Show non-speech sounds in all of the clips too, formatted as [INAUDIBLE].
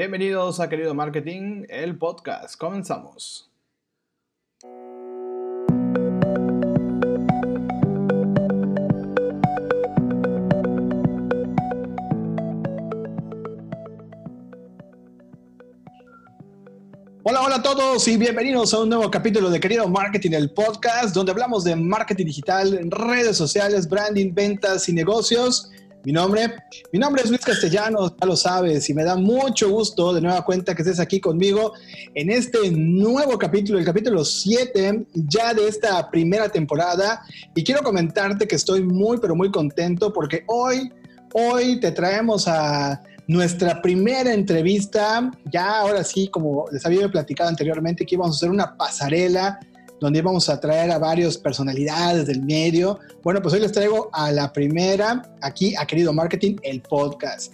Bienvenidos a Querido Marketing, el podcast. Comenzamos. Hola, hola a todos y bienvenidos a un nuevo capítulo de Querido Marketing, el podcast, donde hablamos de marketing digital, redes sociales, branding, ventas y negocios. Mi nombre, mi nombre es Luis Castellanos, ya lo sabes, y me da mucho gusto de nueva cuenta que estés aquí conmigo en este nuevo capítulo, el capítulo 7 ya de esta primera temporada. Y quiero comentarte que estoy muy, pero muy contento porque hoy, hoy te traemos a nuestra primera entrevista. Ya ahora sí, como les había platicado anteriormente, que íbamos a hacer una pasarela donde íbamos a traer a varias personalidades del medio. Bueno, pues hoy les traigo a la primera, aquí a Querido Marketing, el podcast.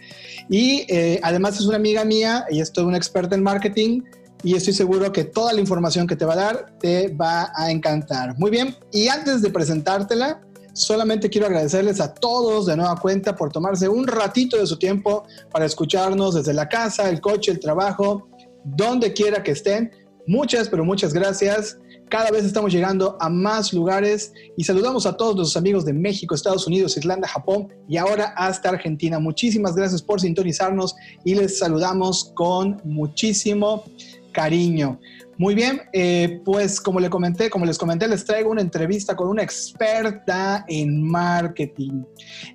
Y eh, además es una amiga mía, ella es toda una experta en marketing y estoy seguro que toda la información que te va a dar te va a encantar. Muy bien, y antes de presentártela, solamente quiero agradecerles a todos de nueva cuenta por tomarse un ratito de su tiempo para escucharnos desde la casa, el coche, el trabajo, donde quiera que estén. Muchas, pero muchas gracias. Cada vez estamos llegando a más lugares y saludamos a todos los amigos de México, Estados Unidos, Irlanda, Japón y ahora hasta Argentina. Muchísimas gracias por sintonizarnos y les saludamos con muchísimo cariño. Muy bien, eh, pues como les comenté, como les comenté, les traigo una entrevista con una experta en marketing.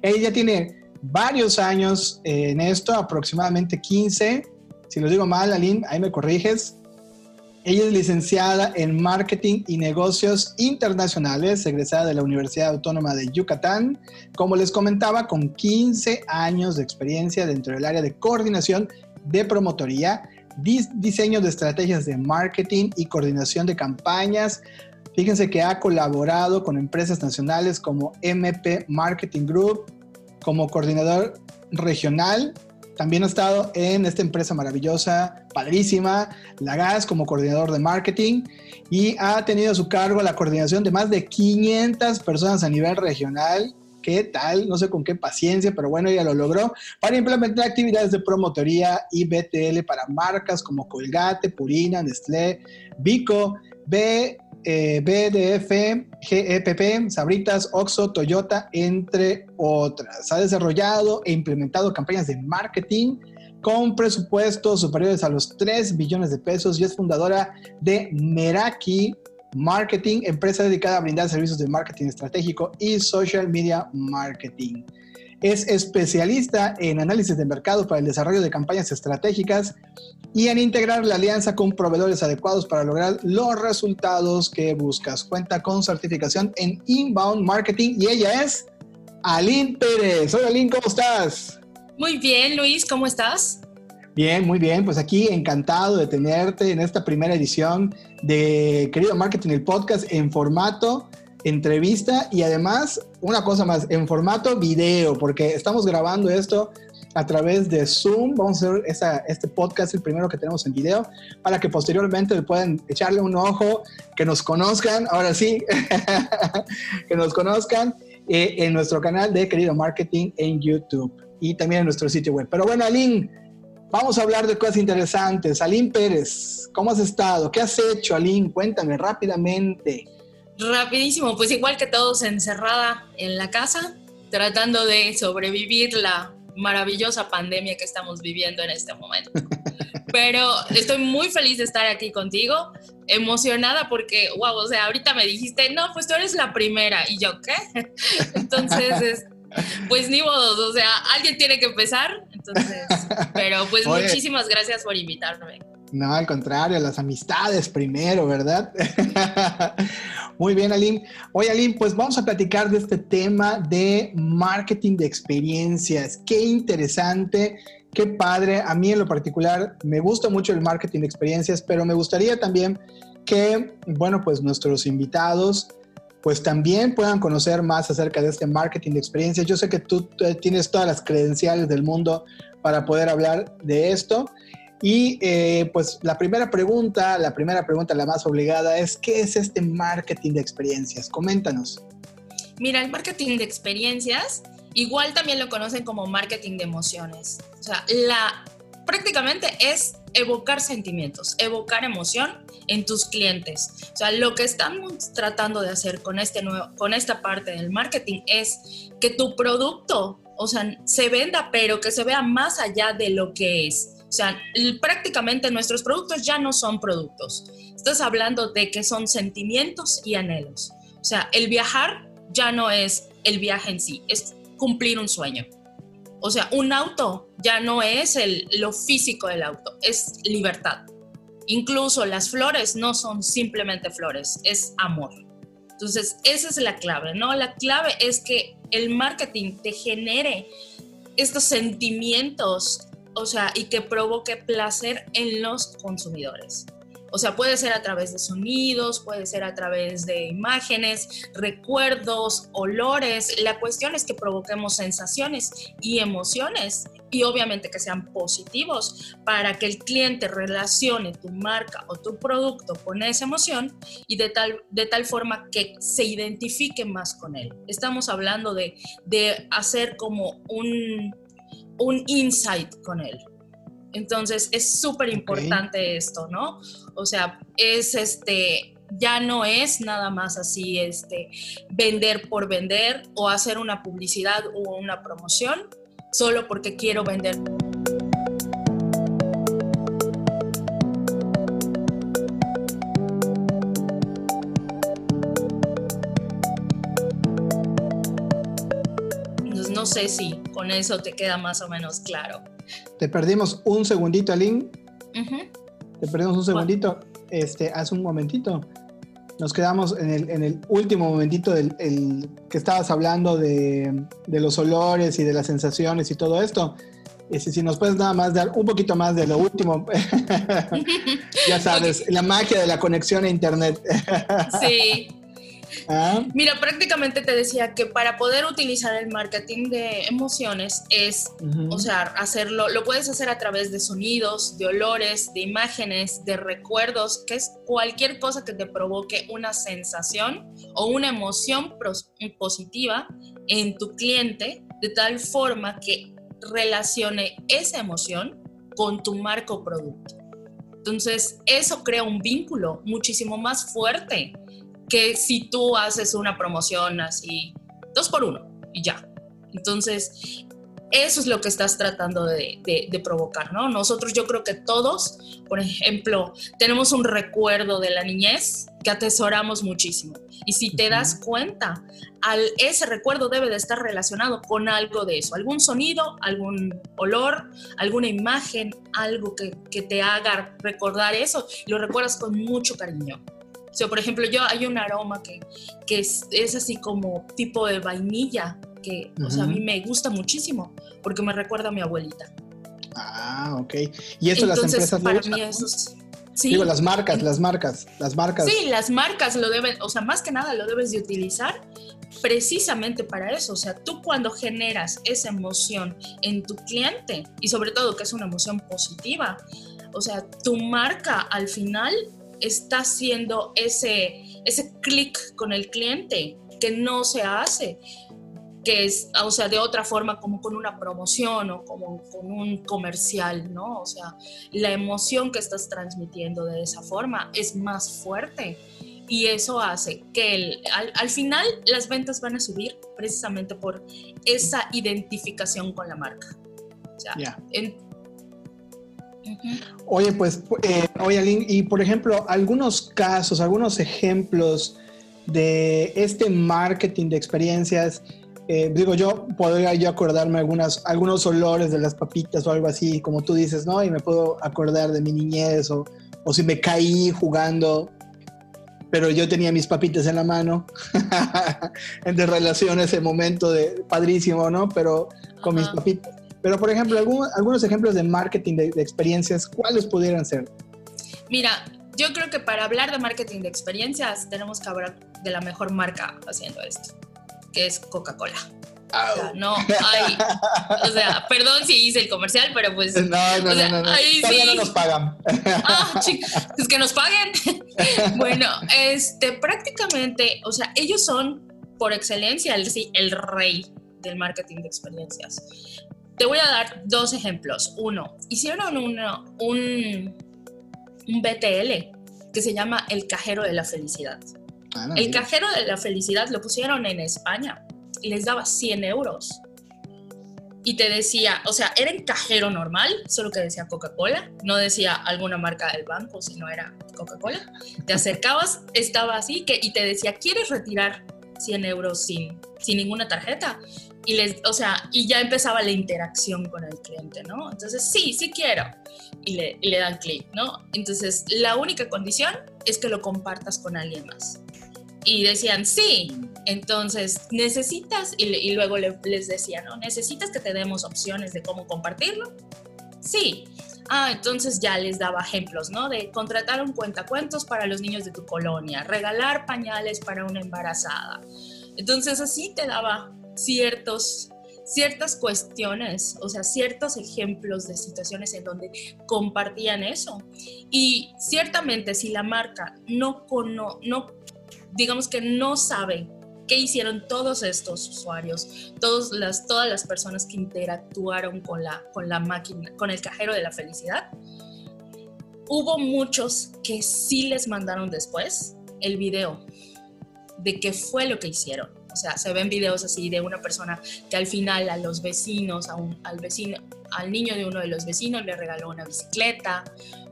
Ella tiene varios años en esto, aproximadamente 15. Si lo digo mal, Aline, ahí me corriges. Ella es licenciada en Marketing y Negocios Internacionales, egresada de la Universidad Autónoma de Yucatán. Como les comentaba, con 15 años de experiencia dentro del área de coordinación de promotoría, diseño de estrategias de marketing y coordinación de campañas. Fíjense que ha colaborado con empresas nacionales como MP Marketing Group, como coordinador regional también ha estado en esta empresa maravillosa, padrísima, La Gas, como coordinador de marketing y ha tenido a su cargo la coordinación de más de 500 personas a nivel regional. ¿Qué tal? No sé con qué paciencia, pero bueno, ella lo logró para implementar actividades de promotoría y BTL para marcas como Colgate, Purina, Nestlé, Vico, B, eh, BDF, GEPP, Sabritas, Oxo, Toyota, entre otras. Ha desarrollado e implementado campañas de marketing con presupuestos superiores a los 3 billones de pesos y es fundadora de Meraki Marketing, empresa dedicada a brindar servicios de marketing estratégico y social media marketing. Es especialista en análisis de mercado para el desarrollo de campañas estratégicas y en integrar la alianza con proveedores adecuados para lograr los resultados que buscas. Cuenta con certificación en Inbound Marketing y ella es Aline Pérez. Hola Aline, ¿cómo estás? Muy bien, Luis, ¿cómo estás? Bien, muy bien. Pues aquí encantado de tenerte en esta primera edición de Querido Marketing, el podcast en formato entrevista y además una cosa más, en formato video, porque estamos grabando esto a través de Zoom. Vamos a hacer este podcast, el primero que tenemos en video, para que posteriormente puedan echarle un ojo, que nos conozcan, ahora sí, [LAUGHS] que nos conozcan eh, en nuestro canal de Querido Marketing en YouTube y también en nuestro sitio web. Pero bueno, Aline, vamos a hablar de cosas interesantes. Aline Pérez, ¿cómo has estado? ¿Qué has hecho, Aline? Cuéntame rápidamente. Rapidísimo, pues igual que todos encerrada en la casa, tratando de sobrevivir la maravillosa pandemia que estamos viviendo en este momento. Pero estoy muy feliz de estar aquí contigo, emocionada porque, wow, o sea, ahorita me dijiste, no, pues tú eres la primera. Y yo, ¿qué? [LAUGHS] Entonces, pues ni modo, o sea, alguien tiene que empezar. Entonces, pero pues muchísimas gracias por invitarme. No, al contrario, las amistades primero, ¿verdad? [LAUGHS] Muy bien, Aline. Oye, Aline, pues vamos a platicar de este tema de marketing de experiencias. Qué interesante, qué padre. A mí en lo particular me gusta mucho el marketing de experiencias, pero me gustaría también que, bueno, pues nuestros invitados pues también puedan conocer más acerca de este marketing de experiencias. Yo sé que tú tienes todas las credenciales del mundo para poder hablar de esto. Y eh, pues la primera pregunta, la primera pregunta, la más obligada es, ¿qué es este marketing de experiencias? Coméntanos. Mira, el marketing de experiencias igual también lo conocen como marketing de emociones. O sea, la prácticamente es evocar sentimientos, evocar emoción en tus clientes. O sea, lo que estamos tratando de hacer con, este nuevo, con esta parte del marketing es que tu producto, o sea, se venda, pero que se vea más allá de lo que es. O sea, prácticamente nuestros productos ya no son productos. Estás hablando de que son sentimientos y anhelos. O sea, el viajar ya no es el viaje en sí, es cumplir un sueño. O sea, un auto ya no es el, lo físico del auto, es libertad. Incluso las flores no son simplemente flores, es amor. Entonces, esa es la clave, ¿no? La clave es que el marketing te genere estos sentimientos, o sea, y que provoque placer en los consumidores. O sea, puede ser a través de sonidos, puede ser a través de imágenes, recuerdos, olores. La cuestión es que provoquemos sensaciones y emociones y obviamente que sean positivos para que el cliente relacione tu marca o tu producto con esa emoción y de tal, de tal forma que se identifique más con él. Estamos hablando de, de hacer como un, un insight con él. Entonces es súper importante esto, ¿no? O sea, es este, ya no es nada más así, este, vender por vender o hacer una publicidad o una promoción solo porque quiero vender. No sé si con eso te queda más o menos claro. Te perdimos un segundito, Aline. Te perdimos un segundito. Este, hace un momentito. Nos quedamos en el, en el último momentito del que estabas hablando de, de, los olores y de las sensaciones y todo esto. Este, si nos puedes nada más dar un poquito más de lo último. [LAUGHS] ya [LAUGHS] sabes, la magia de la conexión a internet. sí. [LAUGHS] Ah. Mira, prácticamente te decía que para poder utilizar el marketing de emociones es, o sea, hacerlo, lo puedes hacer a través de sonidos, de olores, de imágenes, de recuerdos, que es cualquier cosa que te provoque una sensación o una emoción positiva en tu cliente, de tal forma que relacione esa emoción con tu marco producto. Entonces, eso crea un vínculo muchísimo más fuerte que si tú haces una promoción así, dos por uno y ya. Entonces, eso es lo que estás tratando de, provocar, ¿no? Nosotros yo creo que todos, por ejemplo, tenemos un recuerdo de la niñez que atesoramos muchísimo. Y si te das cuenta, al, ese recuerdo debe de estar relacionado con algo de eso, algún sonido, algún olor, alguna imagen, algo que, que te haga recordar eso y lo recuerdas con mucho cariño. O sea, por ejemplo, yo hay un aroma que, que es, es, así como tipo de vainilla, que o sea, a mí me gusta muchísimo porque me recuerda a mi abuelita. Ah, ok. Y eso las empresas para mí eso sí. Digo, las marcas, las marcas, las marcas. Sí, las marcas lo deben, o sea, más que nada lo debes de utilizar precisamente para eso. O sea, tú cuando generas esa emoción en tu cliente y sobre todo que es una emoción positiva, o sea, tu marca al final está haciendo ese, ese clic con el cliente que no se hace, que es, o sea, de otra forma como con una promoción o como con un comercial, ¿no? O sea, la emoción que estás transmitiendo de esa forma es más fuerte y eso hace que el, al, final las ventas van a subir precisamente por esa identificación con la marca. O sea, Oye, pues, eh, oye, y por ejemplo, algunos casos, algunos ejemplos de este marketing de experiencias, eh, digo, yo podría yo acordarme algunas, algunos olores de las papitas o algo así, como tú dices, ¿no? Y me puedo acordar de mi niñez o, o si me caí jugando, pero yo tenía mis papitas en la mano, [LAUGHS] entre relación ese momento de padrísimo, ¿no? Pero con mis papitas. Pero, por ejemplo, algunos ejemplos de marketing de, experiencias, ¿cuáles pudieran ser? Mira, yo creo que para hablar de marketing de experiencias tenemos que hablar de la mejor marca haciendo esto, que es Coca-Cola. O sea, no hay, o sea, perdón si hice el comercial, pero pues. No, no, no, no, ahí sí. no nos pagan. Ah, es que nos paguen. [LAUGHS] bueno, este, prácticamente, o sea, ellos son por excelencia el, el rey del marketing de experiencias te voy a dar dos ejemplos. Uno, hicieron uno, un, un BTL que se llama El Cajero de la Felicidad. Ah, el Cajero de la Felicidad lo pusieron en España y les daba 100 euros. Y te decía, o sea, era el cajero normal, solo que decía Coca-Cola, no decía alguna marca del banco, sino era Coca-Cola. Te acercabas, [LAUGHS] estaba así, que, y te decía, ¿quieres retirar 100 euros sin, sin ninguna tarjeta? Y les, o sea, y ya empezaba la interacción con el cliente, ¿no? Entonces, sí, sí quiero. Y le, le dan clic, ¿no? Entonces, la única condición es que lo compartas con alguien más. Y decían, sí, entonces necesitas, y, y luego les decía, ¿no? ¿Necesitas que te demos opciones de cómo compartirlo? Sí. Ah, entonces ya les daba ejemplos, ¿no? De contratar un cuentacuentos para los niños de tu colonia, regalar pañales para una embarazada. Entonces así te daba ciertos, ciertas cuestiones, o sea, ciertos ejemplos de situaciones en donde compartían eso. Y ciertamente si la marca no, cono, no digamos que no sabe qué hicieron todos estos usuarios, todas las, todas las personas que interactuaron con la, con la máquina, con el cajero de la felicidad, hubo muchos que sí les mandaron después el video de qué fue lo que hicieron o sea, se ven videos así de una persona que al final a los vecinos, a un, al vecino, al niño de uno de los vecinos le regaló una bicicleta,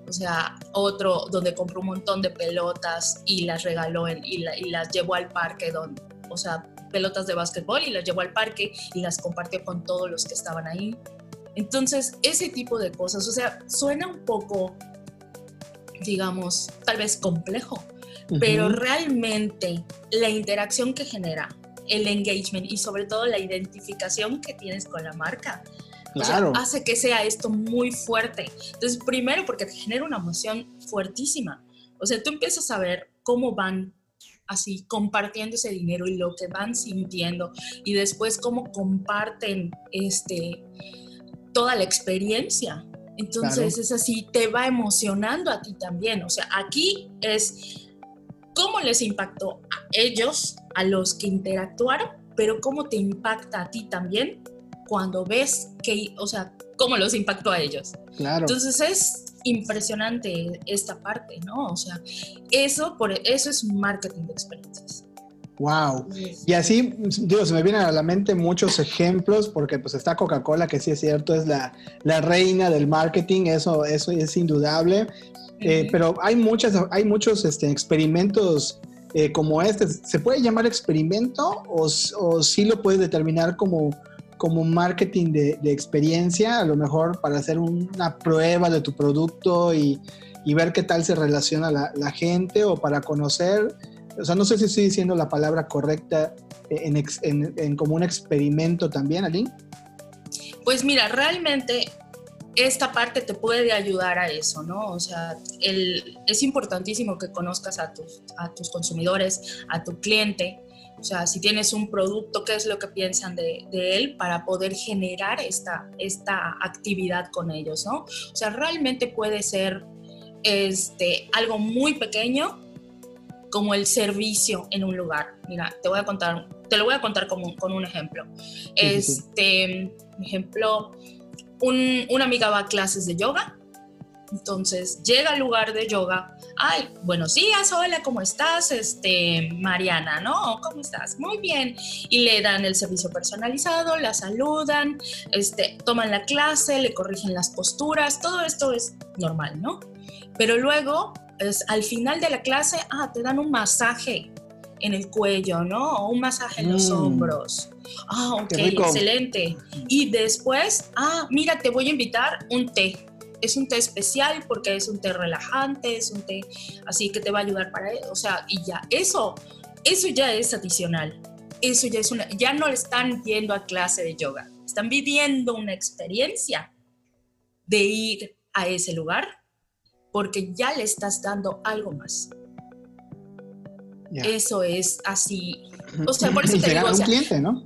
o sea, otro donde compró un montón de pelotas y las regaló y, las llevó al parque, donde, o sea, pelotas de básquetbol y las llevó al parque y las compartió con todos los que estaban ahí. Entonces, ese tipo de cosas, o sea, suena un poco, digamos, tal vez complejo, pero realmente la interacción que genera el engagement y sobre todo la identificación que tienes con la marca. Claro. hace que sea esto muy fuerte. Entonces, primero porque te genera una emoción fuertísima. O sea, tú empiezas a ver cómo van así compartiendo ese dinero y lo que van sintiendo y después cómo comparten este toda la experiencia. Entonces es así, te va emocionando a ti también. O sea, aquí es cómo les impactó a ellos, a los que interactuaron, pero cómo te impacta a ti también cuando ves que, o sea, cómo los impactó a ellos. Claro. Entonces es impresionante esta parte, ¿no? O sea, eso, por, eso es marketing de experiencias. Wow. Y así, digo, se me vienen a la mente muchos ejemplos, porque pues está Coca-Cola, que sí es cierto, es la, la, reina del marketing, eso, eso es indudable. Eh, pero hay, muchas, hay muchos este, experimentos eh, como este. ¿Se puede llamar experimento o, o sí lo puedes determinar como, como marketing de, experiencia? A lo mejor para hacer una prueba de tu producto y, y ver qué tal se relaciona la, la, gente o para conocer. O sea, no sé si estoy diciendo la palabra correcta en, en, en como un experimento también, Aline. Pues mira, realmente esta parte te puede ayudar a eso, ¿no? O sea, es importantísimo que conozcas a tus, a tus consumidores, a tu cliente, o sea, si tienes un producto, qué es lo que piensan de, él para poder generar esta, esta actividad con ellos, ¿no? O sea, realmente puede ser este, algo muy pequeño como el servicio en un lugar. Mira, te voy a contar, te lo voy a contar como, con un ejemplo. Este, ejemplo, una amiga va a clases de yoga, entonces llega al lugar de yoga, ay, buenos días, hola, ¿cómo estás? Este, Mariana, ¿no? ¿Cómo estás? Muy bien. Y le dan el servicio personalizado, la saludan, este, toman la clase, le corrigen las posturas, todo esto es normal, ¿no? Pero luego, es, al final de la clase, ah, te dan un masaje en el cuello, ¿no? O un masaje en los mm. hombros. Ah, ok, excelente. Y después, ah, mira, te voy a invitar un té. Es un té especial porque es un té relajante, es un té así que te va a ayudar para, o sea, y ya, eso, eso ya es adicional. Eso ya es una, ya no están yendo a clase de yoga, están viviendo una experiencia de ir a ese lugar porque ya le estás dando algo más. Eso es así. O sea, [LAUGHS] por eso te digo. O sea, un cliente, ¿no?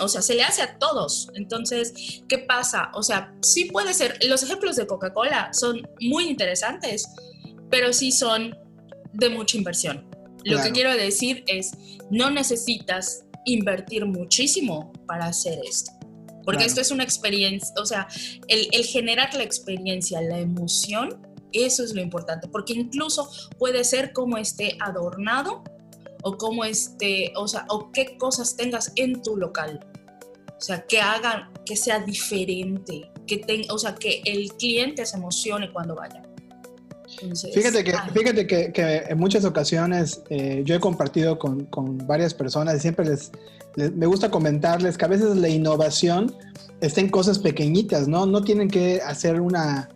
O sea, se le hace a todos. Entonces, ¿qué pasa? O sea, sí puede ser. Los ejemplos de Coca-Cola son muy interesantes, pero sí son de mucha inversión. Lo que quiero decir es, no necesitas invertir muchísimo para hacer esto. Porque esto es una experiencia, o sea, el, el generar la experiencia, la emoción, eso es lo importante, porque incluso puede ser como esté adornado o como esté, o sea, o qué cosas tengas en tu local. O sea, que hagan, que sea diferente, que tenga, o sea, que el cliente se emocione cuando vaya. fíjate que, fíjate que, que, en muchas ocasiones eh, yo he compartido con, con, varias personas y siempre les, me gusta comentarles que a veces la innovación está en cosas pequeñitas, ¿no? No tienen que hacer una,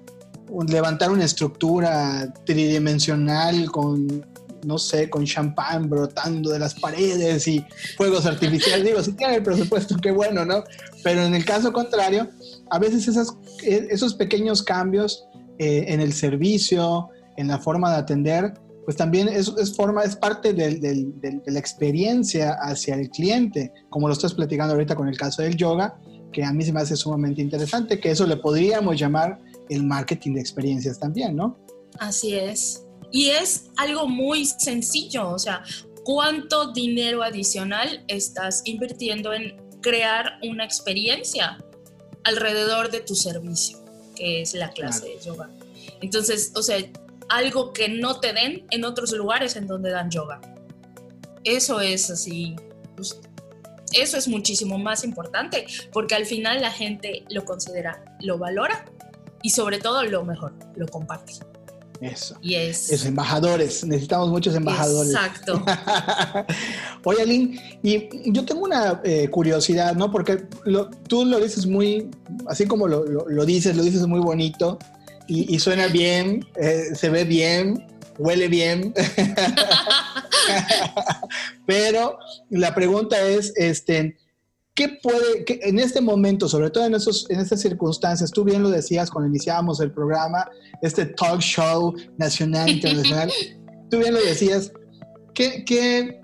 levantar una estructura tridimensional con no sé, con champán brotando de las paredes y fuegos artificiales. Digo, si tiene el presupuesto, qué bueno, ¿no? Pero en el caso contrario, a veces esas, e, esos pequeños cambios eh, en el servicio, en la forma de atender, pues también es forma, es parte de la experiencia hacia el cliente, como lo estás platicando ahorita con el caso del yoga, que a mí se me hace sumamente interesante, que eso le podríamos llamar el marketing de experiencias también, ¿no? Así es. Y es algo muy sencillo, o sea, ¿cuánto dinero adicional estás invirtiendo en crear una experiencia alrededor de tu servicio, que es la clase de yoga? Entonces, o sea, algo que no te den en otros lugares en donde dan yoga. Eso es así, pues, eso es muchísimo más importante, porque al final la gente lo considera, lo valora y sobre todo lo mejor, lo comparte. Eso. Y es... embajadores, necesitamos muchos embajadores. Exacto. [LAUGHS] Oye, Aline, y yo tengo una eh, curiosidad, ¿no? Porque tú lo dices muy, así como lo, dices, lo dices muy bonito y, suena bien, eh, se ve bien, huele bien. [LAUGHS] [LAUGHS] Pero la pregunta es, este, ¿qué puede, en este momento, sobre todo en, esos, en estas circunstancias, tú bien lo decías cuando iniciábamos el programa, este talk show nacional, [LAUGHS] internacional, tú bien lo decías, ¿qué, qué,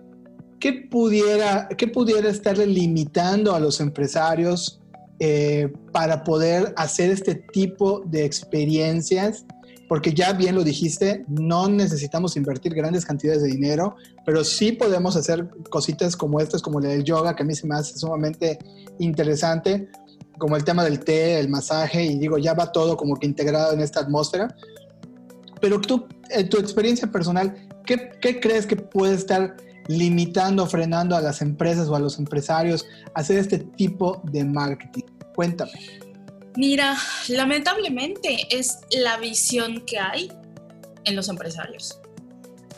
qué pudiera, qué pudiera estarle limitando a los empresarios eh, para poder hacer este tipo de experiencias porque ya bien lo dijiste, no necesitamos invertir grandes cantidades de dinero, pero sí podemos hacer cositas como estas, como del yoga, que a mí se me hace sumamente interesante, como el tema del té, el masaje, y digo, ya va todo como que integrado en esta atmósfera. Pero tú, en tu experiencia personal, ¿qué, crees que puede estar limitando, frenando a las empresas o a los empresarios hacer este tipo de marketing? Cuéntame. Mira, lamentablemente es la visión que hay en los empresarios.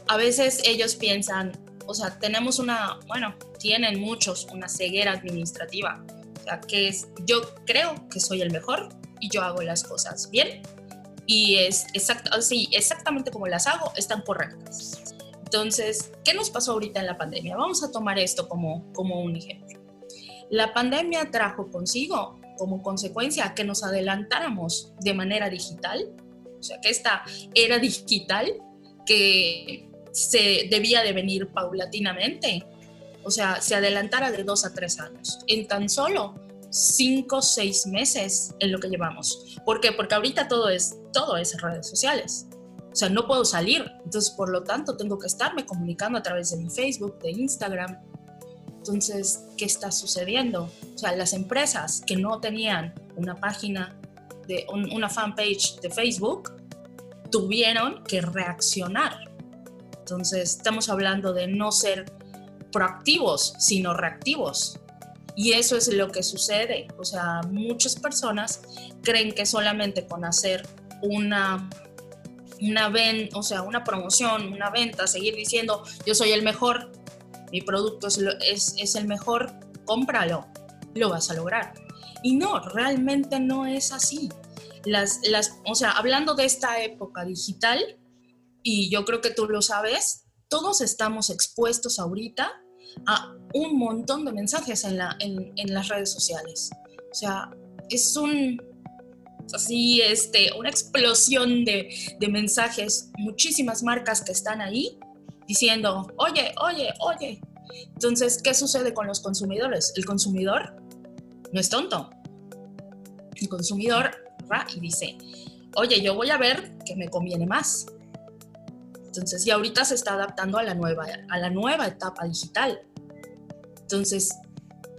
A veces ellos piensan, o sea, tenemos una, bueno, tienen muchos una ceguera administrativa. O sea, que es, yo creo que soy el mejor y yo hago las cosas bien y es exacto, sí, exactamente como las hago, están correctas. Entonces, ¿qué nos pasó ahorita en la pandemia? Vamos a tomar esto como, como un ejemplo. La pandemia trajo consigo como consecuencia que nos adelantáramos de manera digital, o sea, que esta era digital que se debía de venir paulatinamente, o sea, se adelantara de dos a tres años, en tan solo cinco o seis meses en lo que llevamos. ¿Por qué? Porque ahorita todo es, todo es redes sociales. O sea, no puedo salir. Entonces, por lo tanto, tengo que estarme comunicando a través de mi Facebook, de Instagram, entonces, ¿qué está sucediendo? O sea, las empresas que no tenían una página, de una fanpage de Facebook, tuvieron que reaccionar. Entonces, estamos hablando de no ser proactivos, sino reactivos. Y eso es lo que sucede. O sea, muchas personas creen que solamente con hacer una una ven, o sea, una promoción, una venta, seguir diciendo yo soy el mejor, mi producto es, es, el mejor, cómpralo, lo vas a lograr. Y no, realmente no es así. Las, las, o sea, hablando de esta época digital, y yo creo que tú lo sabes, todos estamos expuestos ahorita a un montón de mensajes en, la, en, en las redes sociales. O sea, es un, así, este, una explosión de, de mensajes, muchísimas marcas que están ahí diciendo, oye, oye, oye. Entonces, ¿qué sucede con los consumidores? El consumidor no es tonto. El consumidor va y dice, oye, yo voy a ver que me conviene más. Entonces, y ahorita se está adaptando a la nueva, a la nueva etapa digital. Entonces,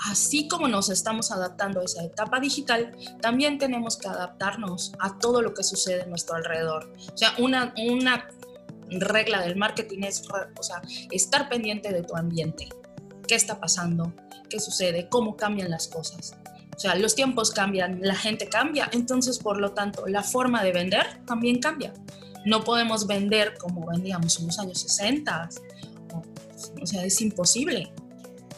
así como nos estamos adaptando a esa etapa digital, también tenemos que adaptarnos a todo lo que sucede a nuestro alrededor. O sea, una, una regla del marketing es o sea, estar pendiente de tu ambiente. ¿Qué está pasando? ¿Qué sucede? ¿Cómo cambian las cosas? O sea, los tiempos cambian, la gente cambia, entonces por lo tanto la forma de vender también cambia. No podemos vender como vendíamos en los años 60. O, sea, es imposible.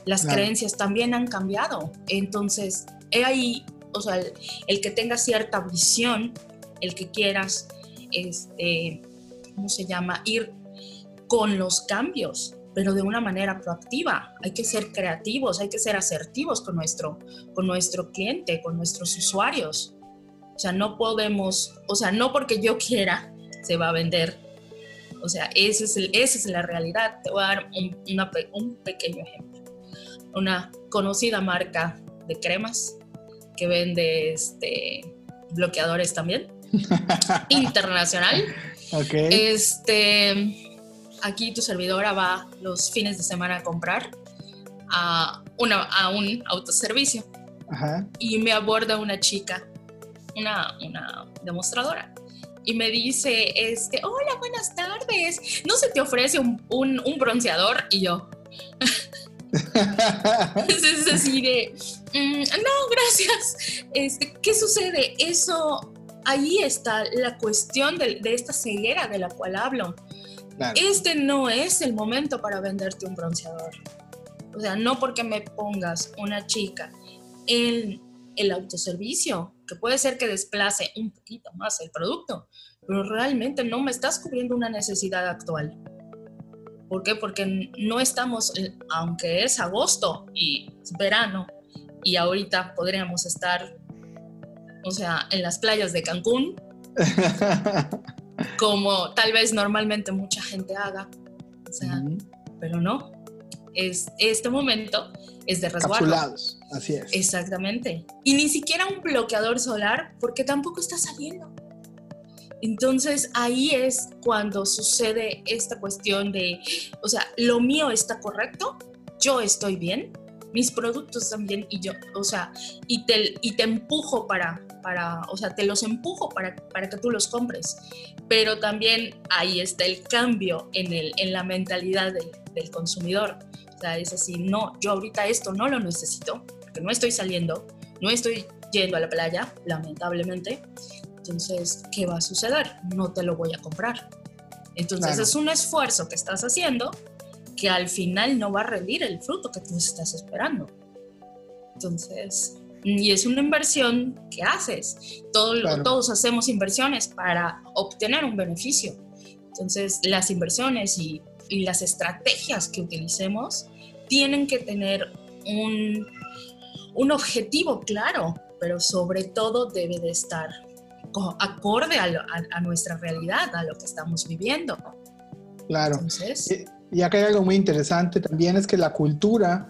Las creencias también han cambiado. Entonces, he ahí, o sea, el, que tenga cierta visión, el que quieras, este, ¿cómo se llama? Ir con los cambios, pero de una manera proactiva. Hay que ser creativos, hay que ser asertivos con nuestro, con nuestro cliente, con nuestros usuarios. O sea, no podemos, o sea, no porque yo quiera se va a vender. O sea, ese es esa es la realidad. Te voy a dar un, un pequeño ejemplo. Una conocida marca de cremas que vende este, bloqueadores también, [LAUGHS] internacional. Okay. Este, aquí tu servidora va los fines de semana a comprar a, una, a un autoservicio y me aborda una chica, una, una demostradora y me dice, este, hola, buenas tardes, ¿no se te ofrece un, un, bronceador? Y yo, [LAUGHS] es así de, mm, no, gracias. Este, ¿Qué sucede? Eso, ahí está la cuestión de, de esta ceguera de la cual hablo. Este no es el momento para venderte un bronceador. O sea, no porque me pongas una chica en el autoservicio, que puede ser que desplace un poquito más el producto, pero realmente no me estás cubriendo una necesidad actual. ¿Por qué? Porque no estamos, aunque es agosto y verano, y ahorita podríamos estar, o sea, en las playas de Cancún, [LAUGHS] como tal vez normalmente mucha gente haga. O sea, pero no. Es, este momento es de resguardo. así es. Exactamente. Y ni siquiera un bloqueador solar porque tampoco está saliendo. Entonces ahí es cuando sucede esta cuestión de, o sea, lo mío está correcto, yo estoy bien, mis productos también y yo, o sea, y te, y te empujo para, para, o sea, te los empujo para, para que tú los compres, pero también ahí está el cambio en, el, en la mentalidad del, del consumidor. O sea, es así, no, yo ahorita esto no lo necesito, porque no estoy saliendo, no estoy yendo a la playa, lamentablemente. Entonces, ¿qué va a suceder? No te lo voy a comprar. Entonces, es un esfuerzo que estás haciendo que al final no va a rendir el fruto que tú estás esperando. Entonces, y es una inversión que haces. Todos hacemos inversiones para obtener un beneficio. Entonces, las inversiones y, y las estrategias que utilicemos tienen que tener un, un objetivo claro, pero sobre todo debe de estar acorde a, a, nuestra realidad, a lo que estamos viviendo. Claro. Entonces, y acá hay algo muy interesante también, es que la cultura,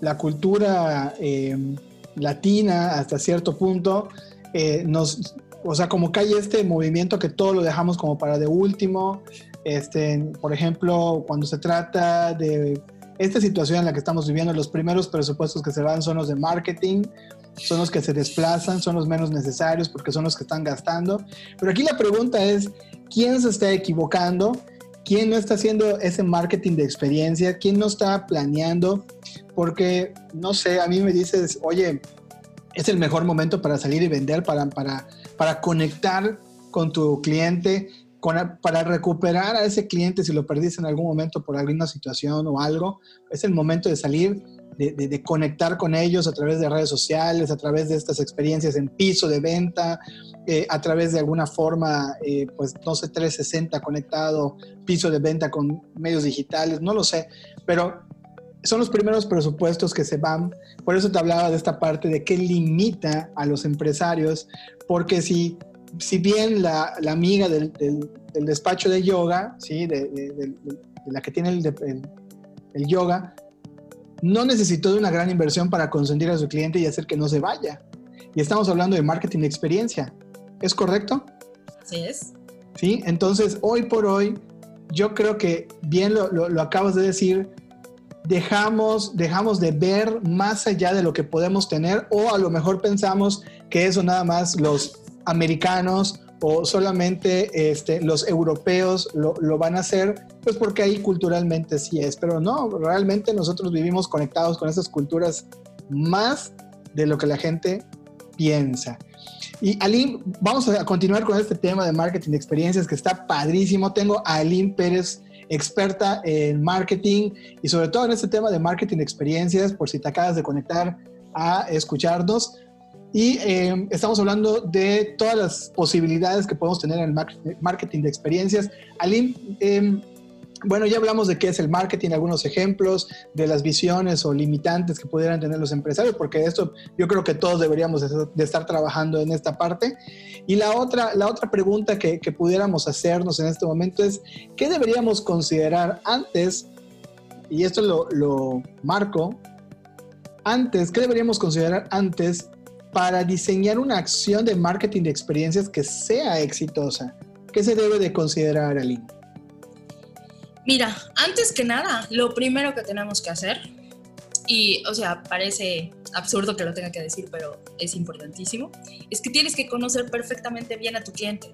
la cultura em, latina hasta cierto punto, eh, nos, o sea, como que hay este movimiento que todo lo dejamos como para de último, este, por ejemplo, cuando se trata de esta situación en la que estamos viviendo, los primeros presupuestos que se van son los de marketing, son los que se desplazan, son los menos necesarios porque son los que están gastando. Pero aquí la pregunta es, ¿quién se está equivocando? ¿Quién no está haciendo ese marketing de experiencia? ¿Quién no está planeando? Porque, no sé, a mí me dices, oye, es el mejor momento para salir y vender, para, para, para conectar con tu cliente, para recuperar a ese cliente si lo perdiste en algún momento por alguna situación o algo. Es el momento de salir, de, conectar con ellos a través de redes sociales, a través de estas experiencias en piso de venta, eh, a través de alguna forma, eh, pues no sé, 360 conectado, piso de venta con medios digitales, no lo sé, pero son los primeros presupuestos que se van. Por eso te hablaba de esta parte de qué limita a los empresarios, porque si, si bien la, la amiga del, del, despacho de yoga, ¿sí? De, la que tiene el, el yoga, no necesitó de una gran inversión para consentir a su cliente y hacer que no se vaya. Y estamos hablando de marketing de experiencia. ¿Es correcto? Así es. Sí, entonces hoy por hoy, yo creo que bien lo, acabas de decir, dejamos, dejamos de ver más allá de lo que podemos tener o a lo mejor pensamos que eso nada más los americanos o solamente este, los europeos lo, lo, van a hacer, pues porque ahí culturalmente sí es, pero no, realmente nosotros vivimos conectados con esas culturas más de lo que la gente piensa. Y Aline, vamos a continuar con este tema de marketing de experiencias que está padrísimo. Tengo a Aline Pérez, experta en marketing y sobre todo en este tema de marketing de experiencias, por si te acabas de conectar a escucharnos. Y eh, estamos hablando de todas las posibilidades que podemos tener en el marketing de experiencias. Aline, eh, bueno, ya hablamos de qué es el marketing, algunos ejemplos de las visiones o limitantes que pudieran tener los empresarios, porque esto yo creo que todos deberíamos de estar trabajando en esta parte. Y la otra, la otra pregunta que, que pudiéramos hacernos en este momento es, ¿qué deberíamos considerar antes? Y esto lo, lo marco, antes, ¿qué deberíamos considerar antes para diseñar una acción de marketing de experiencias que sea exitosa? ¿Qué se debe de considerar, Aline? Mira, antes que nada, lo primero que tenemos que hacer, y o sea, parece absurdo que lo tenga que decir, pero es importantísimo, es que tienes que conocer perfectamente bien a tu cliente.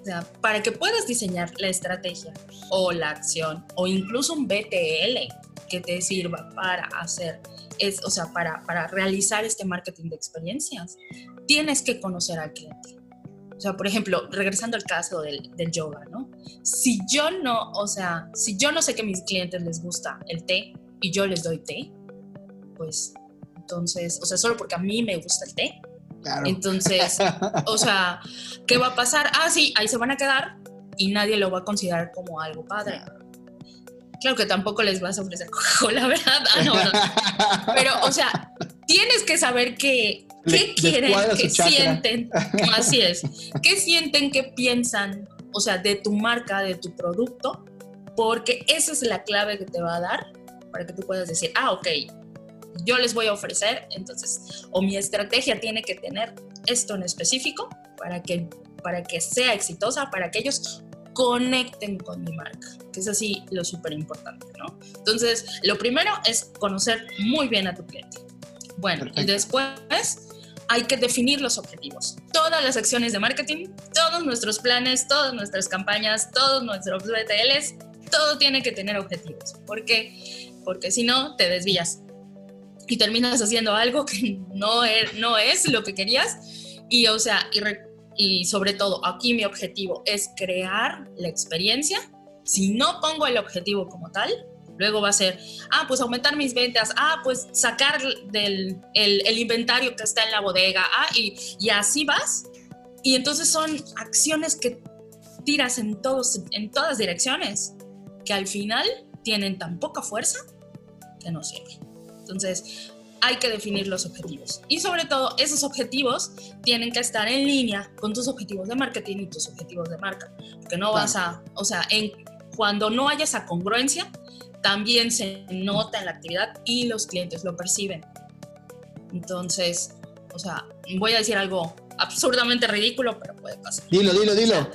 O sea, para que puedas diseñar la estrategia o la acción o incluso un BTL que te sirva para hacer, es, o sea, para, para realizar este marketing de experiencias, tienes que conocer al cliente. O sea, por ejemplo, regresando al caso del, del, yoga, ¿no? Si yo no, o sea, si yo no sé que a mis clientes les gusta el té y yo les doy té, pues entonces, o sea, solo porque a mí me gusta el té. Claro. Entonces, [LAUGHS] o sea, ¿qué va a pasar? Ah, sí, ahí se van a quedar y nadie lo va a considerar como algo padre. Claro que tampoco les vas a ofrecer Coca-Cola, [LAUGHS] ¿verdad? Ah, no, no. Pero, o sea, tienes que saber que ¿Qué quieren? ¿Qué sienten? Así es. ¿Qué sienten? ¿Qué piensan? O sea, de tu marca, de tu producto, porque esa es la clave que te va a dar para que tú puedas decir, ah, ok, yo les voy a ofrecer, entonces, o mi estrategia tiene que tener esto en específico para que, para que sea exitosa, para que ellos conecten con mi marca, que es así lo súper importante, ¿no? Entonces, lo primero es conocer muy bien a tu cliente. Bueno, y después hay que definir los objetivos. Todas las acciones de marketing, todos nuestros planes, todas nuestras campañas, todos nuestros BTLs, todo tiene que tener objetivos. ¿Por qué? Porque si no, te desvías y terminas haciendo algo que no es, no es lo que querías. Y, o sea, y, y sobre todo, aquí mi objetivo es crear la experiencia. Si no pongo el objetivo como tal, Luego va a ser, ah, pues aumentar mis ventas, ah, pues sacar del el, inventario que está en la bodega, ah, y, y, así vas. Y entonces son acciones que tiras en, todos, en todas direcciones, que al final tienen tan poca fuerza que no sirven. Entonces, hay que definir los objetivos. Y sobre todo, esos objetivos tienen que estar en línea con tus objetivos de marketing y tus objetivos de marca. Porque no vas a, o sea, en, cuando no haya esa congruencia, también se nota en la actividad y los clientes lo perciben. Entonces, o sea, voy a decir algo absurdamente ridículo, pero puede pasar. Dilo, dilo, dilo.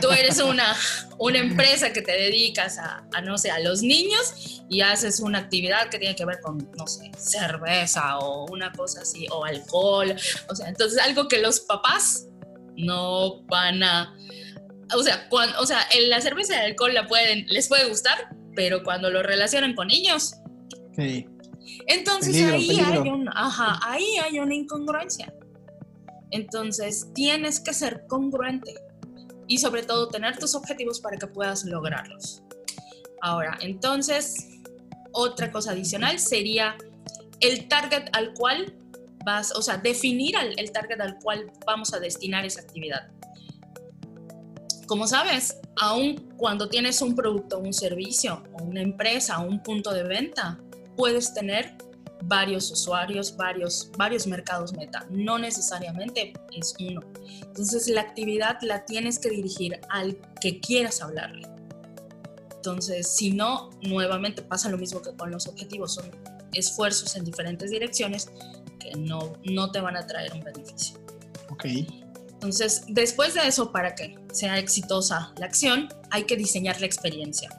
tú eres una, una empresa que te dedicas a, a, no sé, a los niños y haces una actividad que tiene que ver con, no sé, cerveza o una cosa así, o alcohol. O sea, entonces algo que los papás no van a... O sea, cuando, o sea, la cerveza y el alcohol la pueden, les puede gustar, pero cuando lo relacionan con niños. Entonces ahí, Hay ahí hay una incongruencia. Entonces tienes que ser congruente y sobre todo tener tus objetivos para que puedas lograrlos. Ahora, entonces, otra cosa adicional sería el target al cual vas, o sea, definir el target al cual vamos a destinar esa actividad. Como sabes, aun cuando tienes un producto, un servicio, una empresa, un punto de venta, puedes tener varios usuarios, varios, varios mercados meta. No necesariamente es uno. Entonces la actividad la tienes que dirigir al que quieras hablarle. Entonces, si no, nuevamente pasa lo mismo que con los objetivos. Son esfuerzos en diferentes direcciones que no, no te van a traer un beneficio. Ok. Entonces, después de eso, para que sea exitosa la acción, hay que diseñar la experiencia.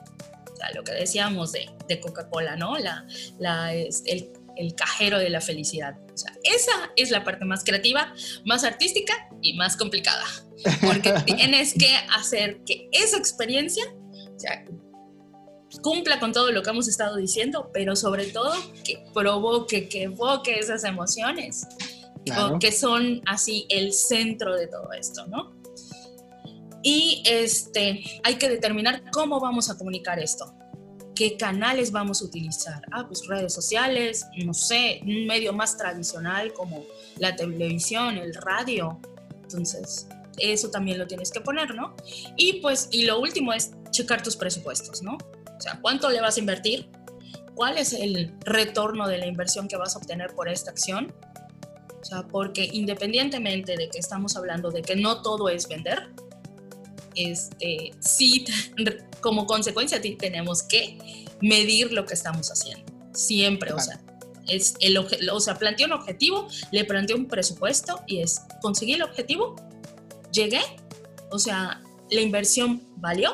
sea, lo que decíamos de, de Coca-Cola, ¿no? La, la, el, el cajero de la felicidad. O sea, esa es la parte más creativa, más artística y más complicada. Porque [LAUGHS] tienes que hacer que esa experiencia o sea, cumpla con todo lo que hemos estado diciendo, pero sobre todo que provoque, que evoque esas emociones, que son así el centro de todo esto, ¿no? Y este, hay que determinar cómo vamos a comunicar esto. ¿Qué canales vamos a utilizar? Ah, pues redes sociales, no sé, un medio más tradicional como la televisión, el radio. Entonces, eso también lo tienes que poner, ¿no? Y pues, y lo último es checar tus presupuestos, ¿no? O sea, ¿cuánto le vas a invertir? ¿Cuál es el retorno de la inversión que vas a obtener por esta acción? O sea, porque independientemente de que estamos hablando de que no todo es vender, este, sí, [LAUGHS] como consecuencia tenemos que medir lo que estamos haciendo. Siempre, o sea, es el, o sea, planteé un objetivo, le planteé un presupuesto y es, conseguí el objetivo, llegué, o sea, la inversión valió.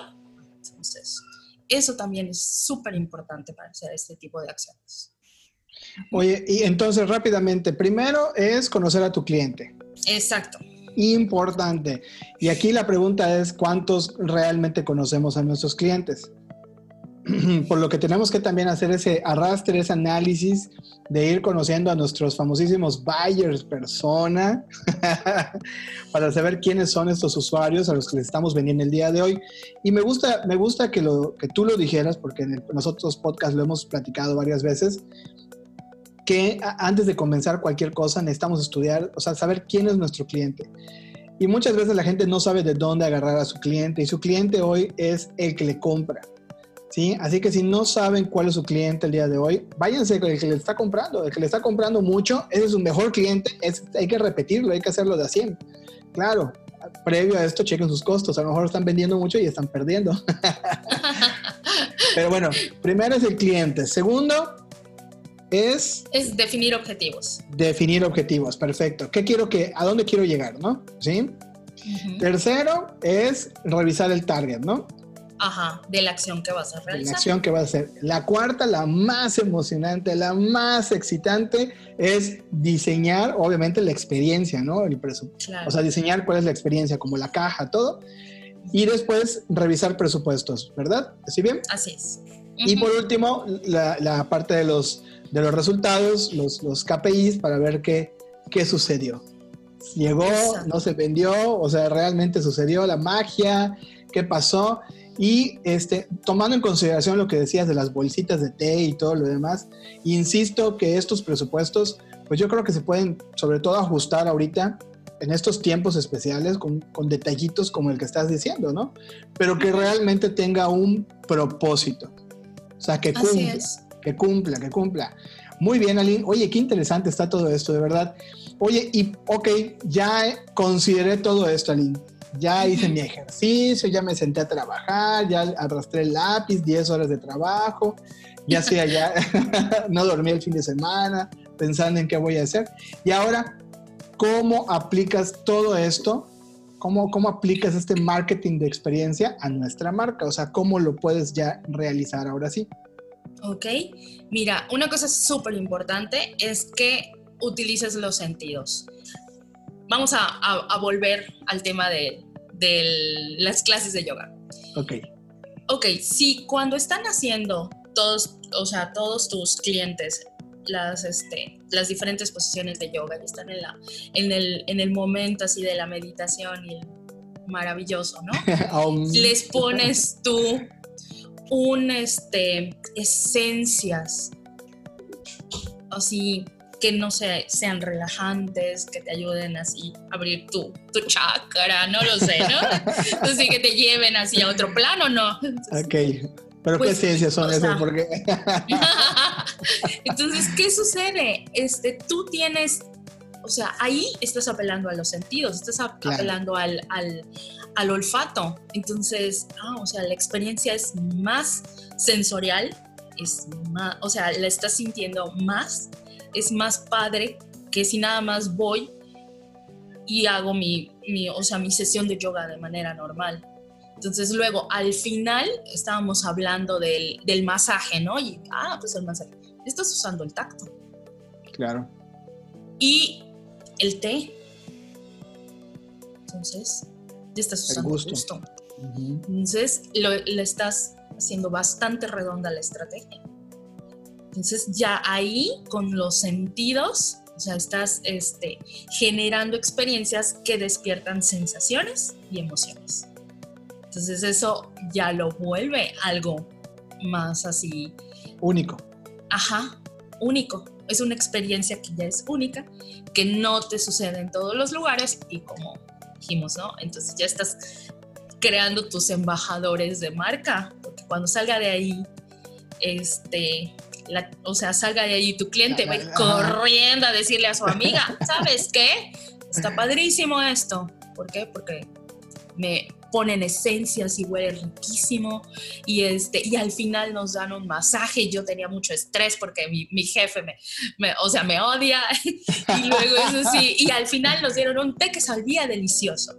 Entonces, eso también es súper importante para hacer este tipo de acciones. Oye, y entonces rápidamente, primero es conocer a tu cliente. Exacto importante. Y aquí la pregunta es, ¿cuántos realmente conocemos a nuestros clientes? [CLEARS THROAT] Por lo que tenemos que también hacer ese arrastre, ese análisis de ir conociendo a nuestros famosísimos buyers persona [LAUGHS] para saber quiénes son estos usuarios a los que les estamos vendiendo el día de hoy. Y me gusta, me gusta que, lo, que tú lo dijeras, porque en nosotros podcast lo hemos platicado varias veces, que antes de comenzar cualquier cosa necesitamos estudiar, o sea, saber quién es nuestro cliente. Y muchas veces la gente no sabe de dónde agarrar a su cliente y su cliente hoy es el que le compra. ¿Sí? Así que si no saben cuál es su cliente el día de hoy, váyanse con el que le está comprando. El que le está comprando mucho, ese es su mejor cliente, es, hay que repetirlo, hay que hacerlo de a 100. Claro, previo a esto chequen sus costos, a lo mejor están vendiendo mucho y están perdiendo. [LAUGHS] Pero bueno, primero es el cliente. Segundo, es... Es definir objetivos. Definir objetivos, perfecto. ¿Qué quiero que, a dónde quiero llegar, no? ¿Sí? Tercero es revisar el target, ¿no? Ajá, de la acción que vas a realizar. De la acción que vas a hacer. La cuarta, la más emocionante, la más excitante, es diseñar, obviamente, la experiencia, ¿no? El O sea, diseñar cuál es la experiencia, como la caja, todo. Y después revisar presupuestos, ¿verdad? ¿Así bien? Así es. Y por último, la, la parte de los de los resultados, los, los KPIs, para ver qué, qué sucedió. Llegó, no se vendió, o sea, realmente sucedió la magia, qué pasó. Y este, tomando en consideración lo que decías de las bolsitas de té y todo lo demás, insisto que estos presupuestos, pues yo creo que se pueden sobre todo ajustar ahorita en estos tiempos especiales con, con detallitos como el que estás diciendo, ¿no? Pero que realmente tenga un propósito. O sea, que cumpla, que cumpla, que cumpla. Muy bien, Aline. Oye, qué interesante está todo esto, de verdad. Oye, y ok, ya consideré todo esto, Aline. Ya hice mi ejercicio, ya me senté a trabajar, ya arrastré el lápiz, 10 horas de trabajo, ya sea, ya [LAUGHS] [LAUGHS] no dormí el fin de semana pensando en qué voy a hacer. Y ahora, ¿cómo aplicas todo esto? ¿Cómo, ¿Cómo aplicas este marketing de experiencia a nuestra marca? O sea, ¿cómo lo puedes ya realizar ahora sí? Ok, mira, una cosa súper importante es que utilices los sentidos. Vamos a, volver al tema de, las clases de yoga. Ok. Ok, si cuando están haciendo todos, o sea, todos tus clientes las, este, las diferentes posiciones de yoga y están en, la, en, el, en el momento así de la meditación y maravilloso, ¿no? [LAUGHS] Les pones tú un, este, esencias así que no sean relajantes, que te ayuden así a abrir tu, tu chakra, no lo sé, ¿no? [LAUGHS] Entonces, que te lleven así a otro plano, ¿no? ok, pero ¿qué pues, esencias son esas? Porque... [LAUGHS] Entonces, ¿qué sucede? Este, tú tienes, o sea, ahí estás apelando a los sentidos, estás apelando al, al olfato. Entonces, ah, o sea, la experiencia es más sensorial, es más, o sea, la estás sintiendo más, es más padre que si nada más voy y hago mi, mi, o sea, mi sesión de yoga de manera normal. Entonces luego al final estábamos hablando del, del masaje, ¿no? Y, ah, pues el masaje. Estás usando el tacto. Claro. Y el té. Entonces, ya estás usando el gusto. Entonces, lo, le estás haciendo bastante redonda la estrategia. Entonces, ya ahí, con los sentidos, o sea, estás este, generando experiencias que despiertan sensaciones y emociones. Entonces, eso ya lo vuelve algo más así. Único. Ajá, único. Es una experiencia que ya es única, que no te sucede en todos los lugares y como dijimos, ¿no? Entonces ya estás creando tus embajadores de marca, porque cuando salga de ahí, este, o sea, salga de ahí tu cliente, va corriendo a decirle a su amiga, [LAUGHS] ¿sabes qué? Está padrísimo esto. ¿Por qué? Porque me ponen esencias y huele riquísimo. Y este y al final nos dan un masaje. Yo tenía mucho estrés porque mi, jefe me, o sea me odia. [LAUGHS] Y luego eso sí y al final nos dieron un té que sabía delicioso.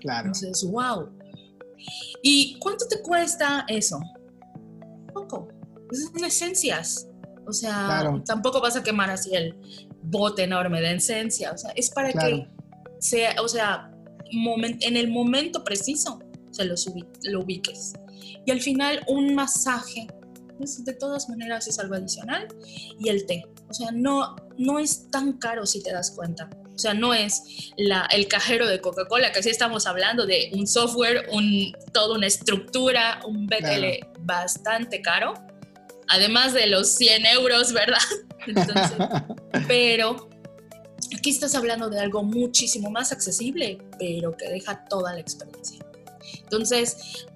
Claro. Entonces wow y cuánto te cuesta eso poco. Son esencias o sea tampoco vas a quemar así el bote enorme de esencia. O sea es para que sea o sea en el momento preciso se lo, lo ubiques. Y al final un masaje, pues, de todas maneras es algo adicional, y el té. O sea, no, no es tan caro si te das cuenta. O sea, no es la, el cajero de Coca-Cola, que sí estamos hablando de un software, un, toda una estructura, un BTL bastante caro, además de los 100 euros, ¿verdad? [LAUGHS] pero Aquí estás hablando de algo muchísimo más accesible, pero que deja toda la experiencia. Entonces,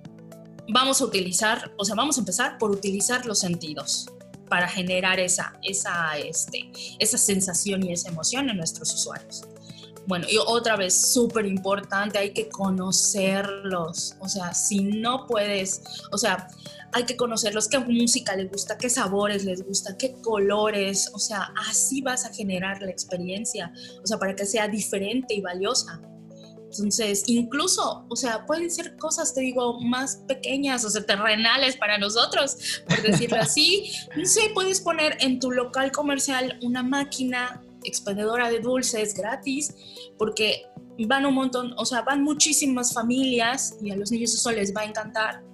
vamos a utilizar, o sea, vamos a empezar por utilizar los sentidos para generar esa, esa, este, esa sensación y esa emoción en nuestros usuarios. Bueno, y otra vez, súper importante, hay que conocerlos. O sea, si no puedes, o sea, hay que conocerlos, qué música les gusta, qué sabores les gusta, qué colores, o sea, así vas a generar la experiencia, o sea, para que sea diferente y valiosa. Entonces, incluso, o sea, pueden ser cosas, te digo, más pequeñas, o sea, terrenales para nosotros, por decirlo así. [LAUGHS] No sé, puedes poner en tu local comercial una máquina expendedora de dulces gratis, porque van un montón, o sea, van muchísimas familias y a los niños eso les va a encantar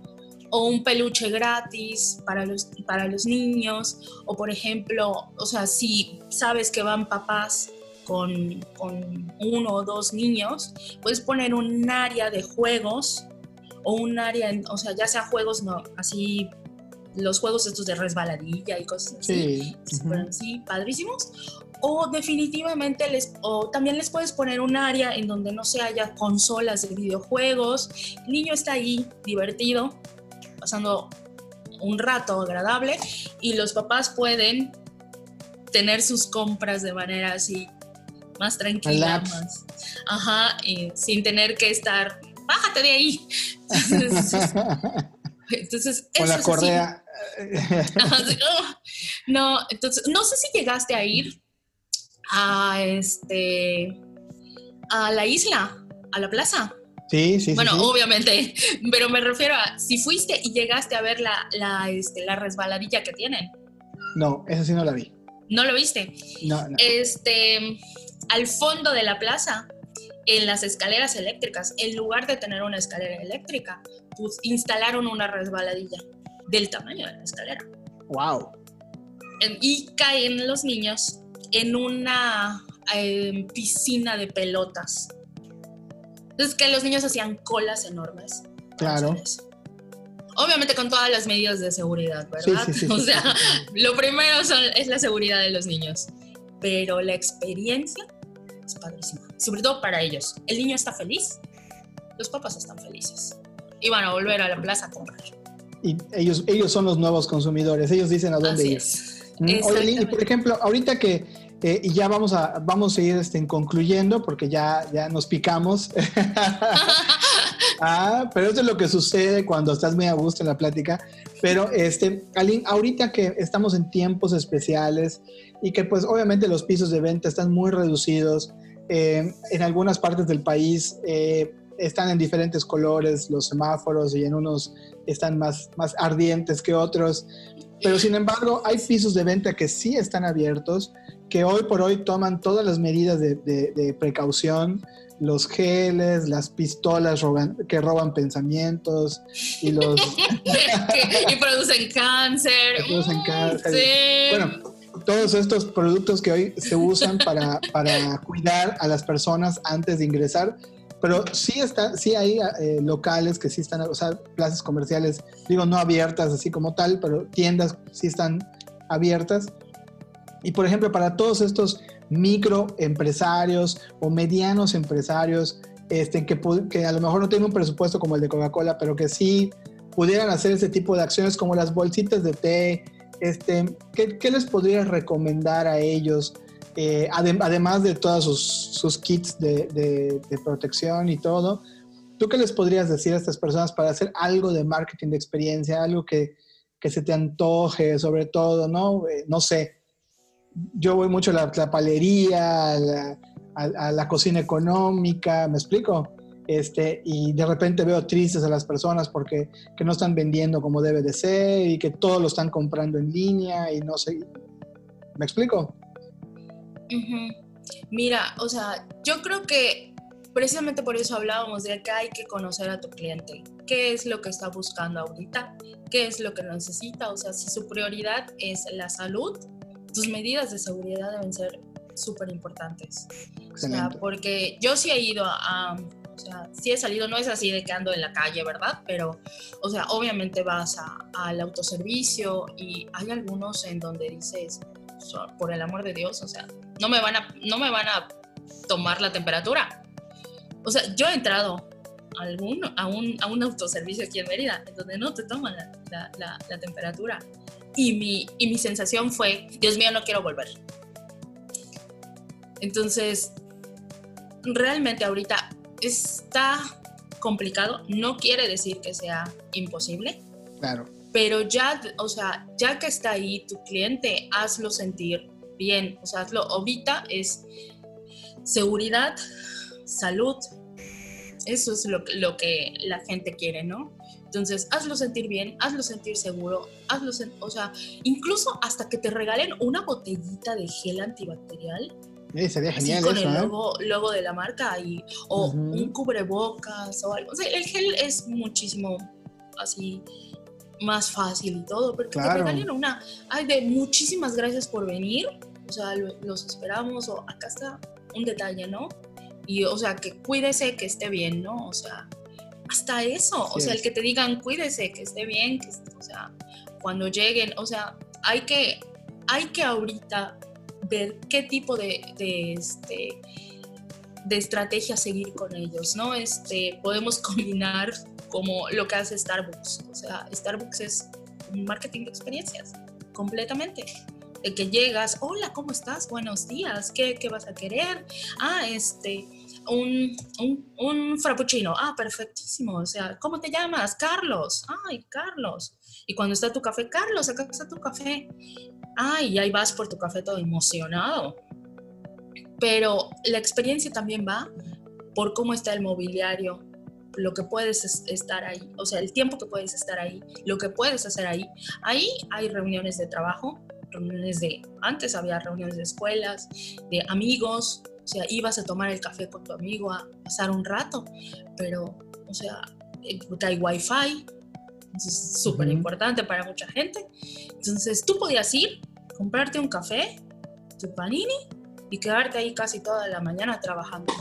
o un peluche gratis para los, para los niños, o por ejemplo, o sea, si sabes que van papás con, con, uno o dos niños, puedes poner un área de juegos o un área, o sea, ya sea juegos, no, así, los juegos estos de resbaladilla y cosas así, sí. padrísimos, o definitivamente les, o también les puedes poner un área en donde no se haya consolas de videojuegos, el niño está ahí divertido, pasando un rato agradable y los papás pueden tener sus compras de manera así más tranquila, más, ajá, y sin tener que estar, bájate de ahí. [LAUGHS] Entonces, [LAUGHS] Con la correa. [LAUGHS] no, entonces, no sé si llegaste a ir a este a la isla, a la plaza. Sí, sí, bueno, sí, obviamente, [LAUGHS] pero me refiero a si fuiste y llegaste a ver la, la, este, la resbaladilla que tienen. No, esa sí no la vi. ¿No lo viste? No, no. Este, al fondo de la plaza, en las escaleras eléctricas, en lugar de tener una escalera eléctrica, pues instalaron una resbaladilla del tamaño de la escalera. ¡Wow! Y caen los niños en una em, piscina de pelotas entonces, que los niños hacían colas enormes. Claro. Obviamente con todas las medidas de seguridad, ¿verdad? [LAUGHS] o sea, lo primero es la seguridad de los niños. Pero la experiencia es padrísima. Sobre todo para ellos. El niño está feliz, los papás están felices. Y van a volver a la plaza a comprar. Y ellos, ellos son los nuevos consumidores. Ellos dicen a dónde ir. Mm, oye, y por ejemplo, ahorita que eh, y ya vamos a, vamos a ir este, concluyendo porque ya, ya nos picamos. [LAUGHS] ah, pero eso es lo que sucede cuando estás muy a gusto en la plática. Pero, este, Aline, ahorita que estamos en tiempos especiales y que pues obviamente los pisos de venta están muy reducidos, eh, en algunas partes del país, eh, están en diferentes colores los semáforos y en unos están más, más ardientes que otros. Pero sin embargo, hay pisos de venta que sí están abiertos, que hoy por hoy toman todas las medidas de, precaución, los geles, las pistolas que roban pensamientos y los... [LAUGHS] y producen cáncer. producen cáncer. Bueno, todos estos productos que hoy se usan para, para cuidar a las personas antes de ingresar, pero sí, está, sí hay eh, locales que sí están, o sea, plazas comerciales, digo, no abiertas así como tal, pero tiendas sí están abiertas. Y por ejemplo, para todos estos microempresarios o medianos empresarios, este, que, que a lo mejor no tienen un presupuesto como el de Coca-Cola, pero que sí pudieran hacer ese tipo de acciones como las bolsitas de té, este, ¿qué, les podrías recomendar a ellos? Eh, además de todos sus, kits de, protección y todo, ¿tú qué les podrías decir a estas personas para hacer algo de marketing de experiencia, algo que, se te antoje, sobre todo, ¿no? Eh, no sé, yo voy mucho a la, la palería, a la, cocina económica, ¿me explico? Este, y de repente veo tristes a las personas porque que no están vendiendo como debe de ser y que todo lo están comprando en línea y no sé. ¿Me explico? Mira, o sea, yo creo que precisamente por eso hablábamos de que hay que conocer a tu cliente. ¿Qué es lo que está buscando ahorita? ¿Qué es lo que necesita? O sea, si su prioridad es la salud, tus medidas de seguridad deben ser súper importantes. O sea, porque yo sí he ido a o sea, sí he salido, no es así de que ando en la calle, ¿verdad? Pero, o sea, obviamente vas al autoservicio y hay algunos en donde dices, por el amor de Dios, o sea, no me van a, no me van a tomar la temperatura. O sea, yo he entrado a, algún, a, un, a un autoservicio aquí en Mérida, en donde no te toman la, la, la, temperatura. Y mi, y mi sensación fue, Dios mío, no quiero volver. Entonces, realmente ahorita está complicado, no quiere decir que sea imposible. Claro. Pero ya, o sea, ya que está ahí tu cliente, hazlo sentir bien. O sea, hazlo, ahorita es seguridad, salud. Eso es lo, lo que la gente quiere, ¿no? Entonces, hazlo sentir bien, hazlo sentir seguro, hazlo, o sea, incluso hasta que te regalen una botellita de gel antibacterial, sería genial con el ¿eh? logo, de la marca y, o un cubrebocas o algo. O sea, el gel es muchísimo así más fácil y todo, pero claro. te una, ay, de muchísimas gracias por venir, o sea, los esperamos, o acá está un detalle, ¿no? Y, o sea, que cuídese, que esté bien, ¿no? O sea, hasta eso, o sea, el que te digan cuídese, que esté bien, que, o sea, cuando lleguen, o sea, hay que, hay que ahorita ver qué tipo de, de, este, de estrategia seguir con ellos, ¿no? Este, podemos combinar como lo que hace Starbucks. O sea, Starbucks es un marketing de experiencias, completamente. De que llegas, hola, ¿cómo estás? Buenos días, ¿qué, qué vas a querer? Ah, este, un, un, un, frappuccino. Ah, perfectísimo. O sea, ¿cómo te llamas? Carlos. Ay, Carlos. Y cuando está tu café, Carlos, acá está tu café. Ay, y ahí vas por tu café todo emocionado. Pero la experiencia también va por cómo está el mobiliario, lo que puedes estar ahí, o sea, el tiempo que puedes estar ahí, lo que puedes hacer ahí. Ahí hay reuniones de trabajo, reuniones de, antes había reuniones de escuelas, de amigos, o sea, ibas a tomar el café con tu amigo a pasar un rato, pero, o sea, hay wifi, es súper importante para mucha gente. Entonces tú podías ir, comprarte un café, tu panini y quedarte ahí casi toda la mañana trabajando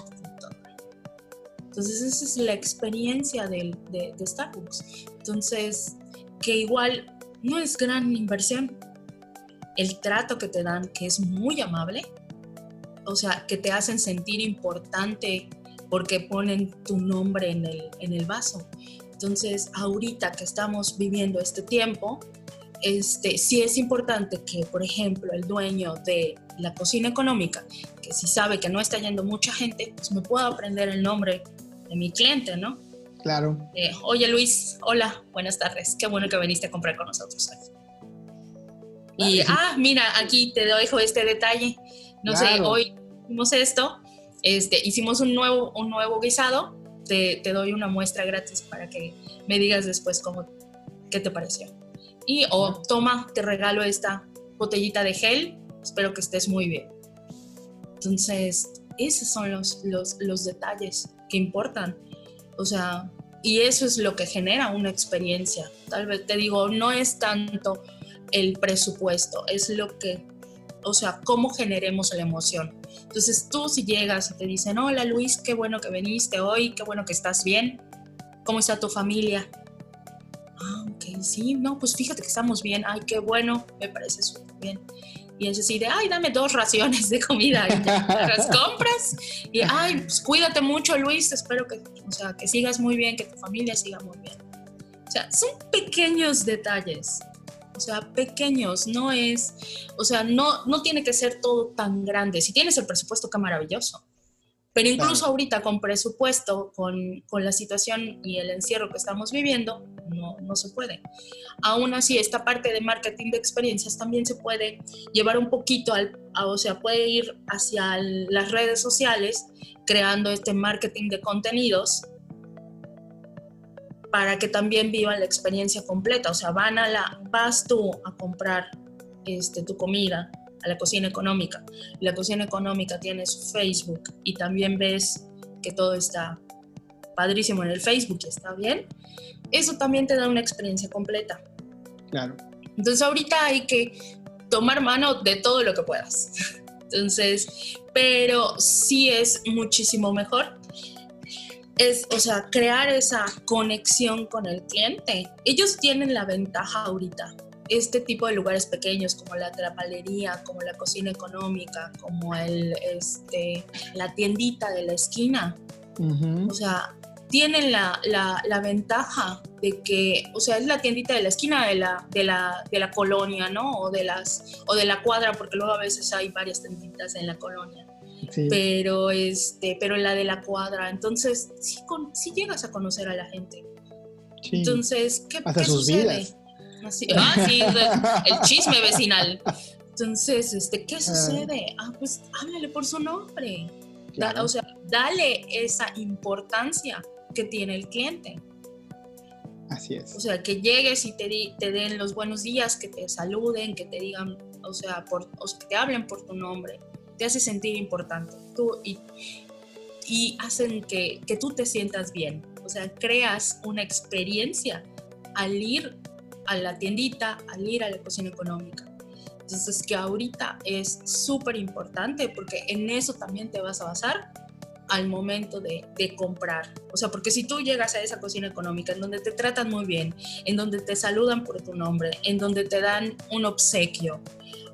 Entonces esa es la experiencia de, de, de Starbucks. Entonces, que igual no es gran inversión. El trato que te dan, que es muy amable, o sea, que te hacen sentir importante porque ponen tu nombre en el, en el vaso. Entonces, ahorita que estamos viviendo este tiempo, este, sí es importante que, por ejemplo, el dueño de la cocina económica, que si sabe que no está yendo mucha gente, pues me pueda aprender el nombre de mi cliente, ¿no? Claro. Eh, Oye Luis, hola, buenas tardes, qué bueno que viniste a comprar con nosotros hoy. Y, ah, mira, aquí te dejo este detalle. No sé, hoy hicimos esto, este, hicimos un nuevo, un nuevo guisado te, te, doy una muestra gratis para que me digas después cómo, qué te pareció. Y o toma, te regalo esta botellita de gel, espero que estés muy bien. Entonces, esos son los, los, los detalles que importan. O sea, y eso es lo que genera una experiencia. Tal vez te digo, no es tanto el presupuesto, es lo que, o sea, cómo generemos la emoción. Entonces tú si llegas y te dicen, hola Luis, qué bueno que viniste hoy, qué bueno que estás bien, ¿cómo está tu familia? Ah, ok, sí, no, pues fíjate que estamos bien, ay, qué bueno, me parece súper bien y es así de, ay, dame dos raciones de comida y las [LAUGHS] compras y, ay, pues cuídate mucho Luis, espero que, o sea, que sigas muy bien, que tu familia siga muy bien. O sea, son pequeños detalles, o sea, pequeños, no es, o sea, no, no tiene que ser todo tan grande. Si tienes el presupuesto, qué maravilloso. Pero incluso ahorita con presupuesto, con, con, la situación y el encierro que estamos viviendo, no, no se puede. Aún así, esta parte de marketing de experiencias también se puede llevar un poquito, al, o sea, puede ir hacia las redes sociales creando este marketing de contenidos para que también vivan la experiencia completa. O sea, van a la, vas tú a comprar este, tu comida a la cocina económica. La cocina económica tiene su Facebook y también ves que todo está padrísimo en el Facebook y está bien. Eso también te da una experiencia completa. Claro. Entonces ahorita hay que tomar mano de todo lo que puedas. [LAUGHS] Entonces, pero sí es muchísimo mejor es, o sea, crear esa conexión con el cliente. Ellos tienen la ventaja ahorita este tipo de lugares pequeños como la trapalería, como la cocina económica, como el, este, la tiendita de la esquina. O sea, tienen la, la, ventaja de que, o sea, es la tiendita de la esquina de la, de la, de la colonia, ¿no? O de, las, o de la cuadra, porque luego a veces hay varias tienditas en la colonia. Pero, este, pero la de la cuadra, entonces sí, con, sí llegas a conocer a la gente. Entonces, ¿qué, ¿qué sucede? ah, sí, el chisme vecinal. Entonces, este, ¿qué ah. sucede? Ah, pues háblale por su nombre. o sea, dale esa importancia que tiene el cliente. Así es. O sea, que llegues y te, te den los buenos días, que te saluden, que te digan, o sea, por, que te hablen por tu nombre. Te hace sentir importante. Tú, y, y hacen que, que tú te sientas bien. O sea, creas una experiencia al ir a la tiendita, al ir a la cocina económica. Entonces, que ahorita es súper importante porque en eso también te vas a basar al momento de, de, comprar. O sea, porque si tú llegas a esa cocina económica en donde te tratan muy bien, en donde te saludan por tu nombre, en donde te dan un obsequio,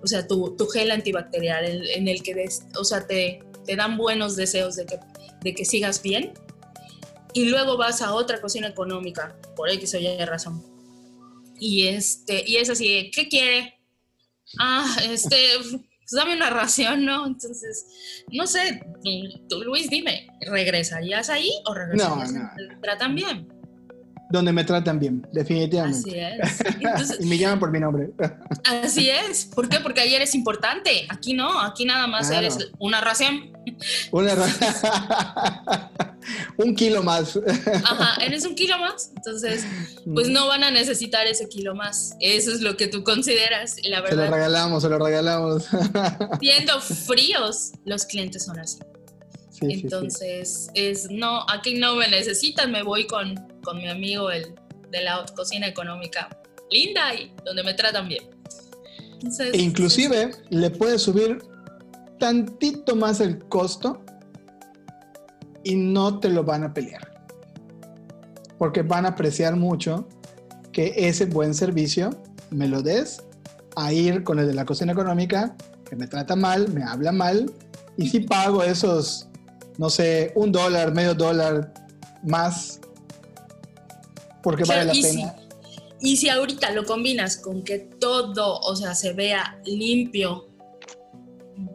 o sea, tu, tu gel antibacterial en, el que, o sea, te, te dan buenos deseos de que, de que sigas bien, y luego vas a otra cocina económica, por X o Y razón, y, este, y es así, ¿qué quiere? Ah, este, pues dame una ración, ¿no? Entonces, no sé, tú, Luis, dime, ¿regresarías ahí o regresarías? No, no. ¿Te tratan bien? Donde me tratan bien, definitivamente. Así es. [LAUGHS] y me llaman por mi nombre. así es. ¿Por qué? Porque ahí eres importante. Aquí no, aquí nada más eres una ración. Una ración. [LAUGHS] un kilo más. Ajá, eres un kilo más. Entonces, [LAUGHS] pues no van a necesitar ese kilo más. Eso es lo que tú consideras, la verdad. Se lo regalamos, se lo regalamos. [LAUGHS] Siendo fríos, los clientes son así. Entonces, es no, aquí no me necesitan, me voy con, con mi amigo el, de la cocina económica linda y donde me tratan bien. e inclusive le puedes subir tantito más el costo y no te lo van a pelear. Porque van a apreciar mucho que ese buen servicio me lo des a ir con el de la cocina económica, que me trata mal, me habla mal, y si pago esos, no sé, un dólar, medio dólar más, porque vale la pena. y si ahorita lo combinas con que todo, o sea, se vea limpio,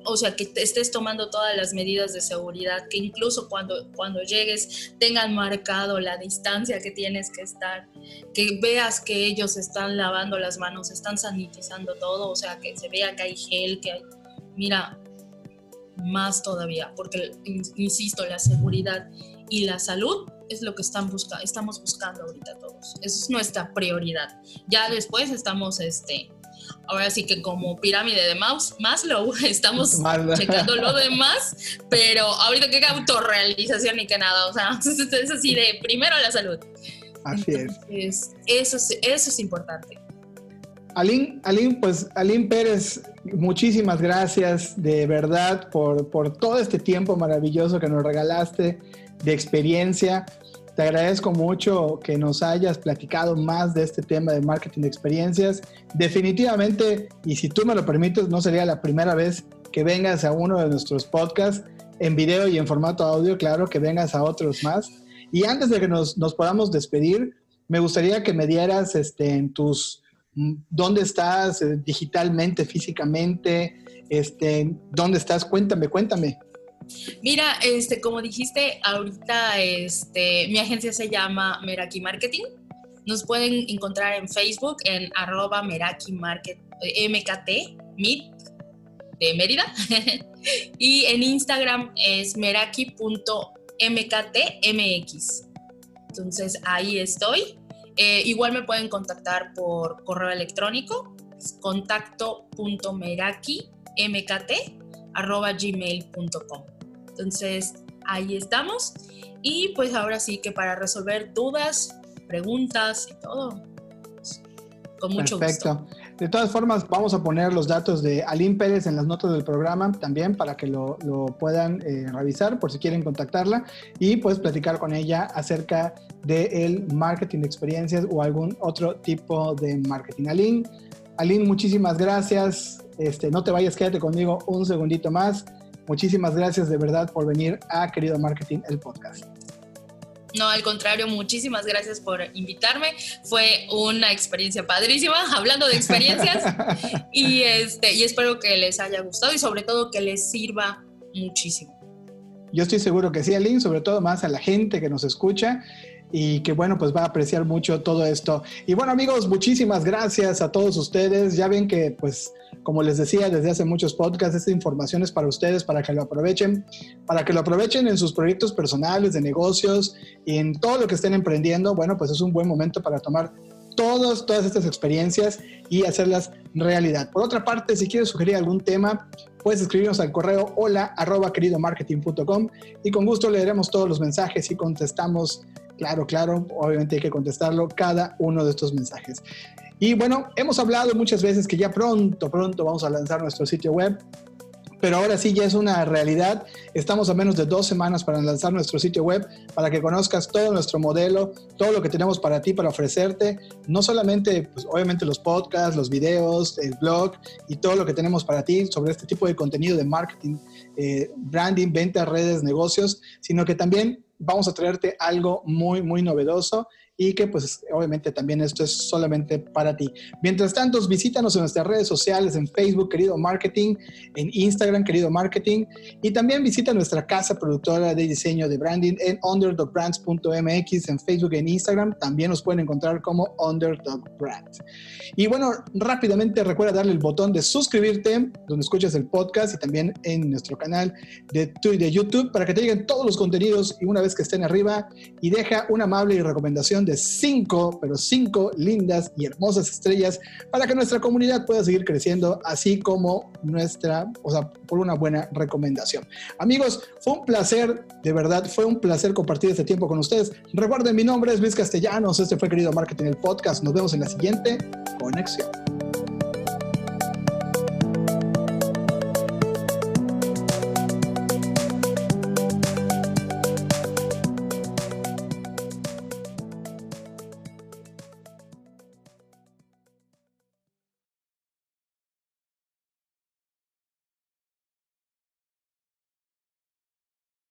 o sea, que estés tomando todas las medidas de seguridad, que incluso cuando, cuando llegues tengan marcado la distancia que tienes que estar, que veas que ellos están lavando las manos, están sanitizando todo, o sea, que se vea que hay gel, que hay, mira, más todavía, porque, insisto, la seguridad y la salud es lo que están busca estamos buscando ahorita todos. Esa es nuestra prioridad. Ya después estamos, este, ahora sí que como pirámide de Maslow, [LAUGHS] estamos checando lo demás, pero ahorita que autorrealización ni que nada, o sea, [LAUGHS] es así de primero la salud. Así es. Eso, eso es importante. Alín, Alín, pues Alín Pérez, muchísimas gracias de verdad por, por todo este tiempo maravilloso que nos regalaste de experiencia. Te agradezco mucho que nos hayas platicado más de este tema de marketing de experiencias. Definitivamente, y si tú me lo permites, no sería la primera vez que vengas a uno de nuestros podcasts en video y en formato audio, claro, que vengas a otros más. Y antes de que nos, nos podamos despedir, me gustaría que me dieras este, en tus, dónde estás eh, digitalmente, físicamente, este, dónde estás, cuéntame, cuéntame. Mira, este, como dijiste, ahorita este, mi agencia se llama Meraki Marketing. Nos pueden encontrar en Facebook en arroba Meraki Market, eh, MKT, MIT, de Mérida. [LAUGHS] y en Instagram es meraki.mktmx. Entonces ahí estoy. Eh, igual me pueden contactar por correo electrónico, contacto.merakimkt.gmail.com. Entonces, ahí estamos. Y pues ahora sí que para resolver dudas, preguntas y todo, pues, con mucho Perfecto. De todas formas, vamos a poner los datos de Aline Pérez en las notas del programa también para que lo, puedan eh, revisar por si quieren contactarla y pues platicar con ella acerca del marketing de experiencias o algún otro tipo de marketing. Aline, Aline, muchísimas gracias. Este, no te vayas, quédate conmigo un segundito más. Muchísimas gracias de verdad por venir a Querido Marketing, el podcast. No, al contrario, muchísimas gracias por invitarme. Fue una experiencia padrísima, [LAUGHS] hablando de experiencias. [LAUGHS] y, este, y espero que les haya gustado y sobre todo que les sirva muchísimo. Yo estoy seguro que sí, Aline, sobre todo más a la gente que nos escucha y que bueno, pues va a apreciar mucho todo esto. Y bueno amigos, muchísimas gracias a todos ustedes. Ya ven que pues como les decía desde hace muchos podcasts, esta información es para ustedes, para que lo aprovechen, para que lo aprovechen en sus proyectos personales, de negocios, y en todo lo que estén emprendiendo. Bueno, pues es un buen momento para tomar todas, todas estas experiencias y hacerlas realidad. Por otra parte, si quieres sugerir algún tema, puedes escribirnos al correo hola arroba queridomarketing.com y con gusto leeremos todos los mensajes y contestamos Claro, claro, obviamente hay que contestarlo cada uno de estos mensajes. Y bueno, hemos hablado muchas veces que ya pronto, pronto vamos a lanzar nuestro sitio web, pero ahora sí ya es una realidad. Estamos a menos de dos semanas para lanzar nuestro sitio web, para que conozcas todo nuestro modelo, todo lo que tenemos para ti, para ofrecerte, no solamente, pues obviamente los podcasts, los videos, el blog y todo lo que tenemos para ti sobre este tipo de contenido de marketing, eh, branding, ventas, redes, negocios, sino que también vamos a traerte algo muy, muy novedoso y que pues obviamente también esto es solamente para ti. Mientras tanto, visítanos en nuestras redes sociales, en Facebook, querido Marketing, en Instagram, querido Marketing, y también visita nuestra casa productora de diseño de branding en underdogbrands.mx, en Facebook e en Instagram, también nos pueden encontrar como Underdog Brands. Y bueno, rápidamente recuerda darle el botón de suscribirte, donde escuchas el podcast y también en nuestro canal de, de YouTube para que te lleguen todos los contenidos y una vez que estén arriba y deja una amable recomendación de cinco, pero cinco lindas y hermosas estrellas para que nuestra comunidad pueda seguir creciendo, así como nuestra, o sea, por una buena recomendación. Amigos, fue un placer, de verdad, fue un placer compartir este tiempo con ustedes. Recuerden, mi nombre es Luis Castellanos, este fue Querido Marketing, el podcast. Nos vemos en la siguiente conexión.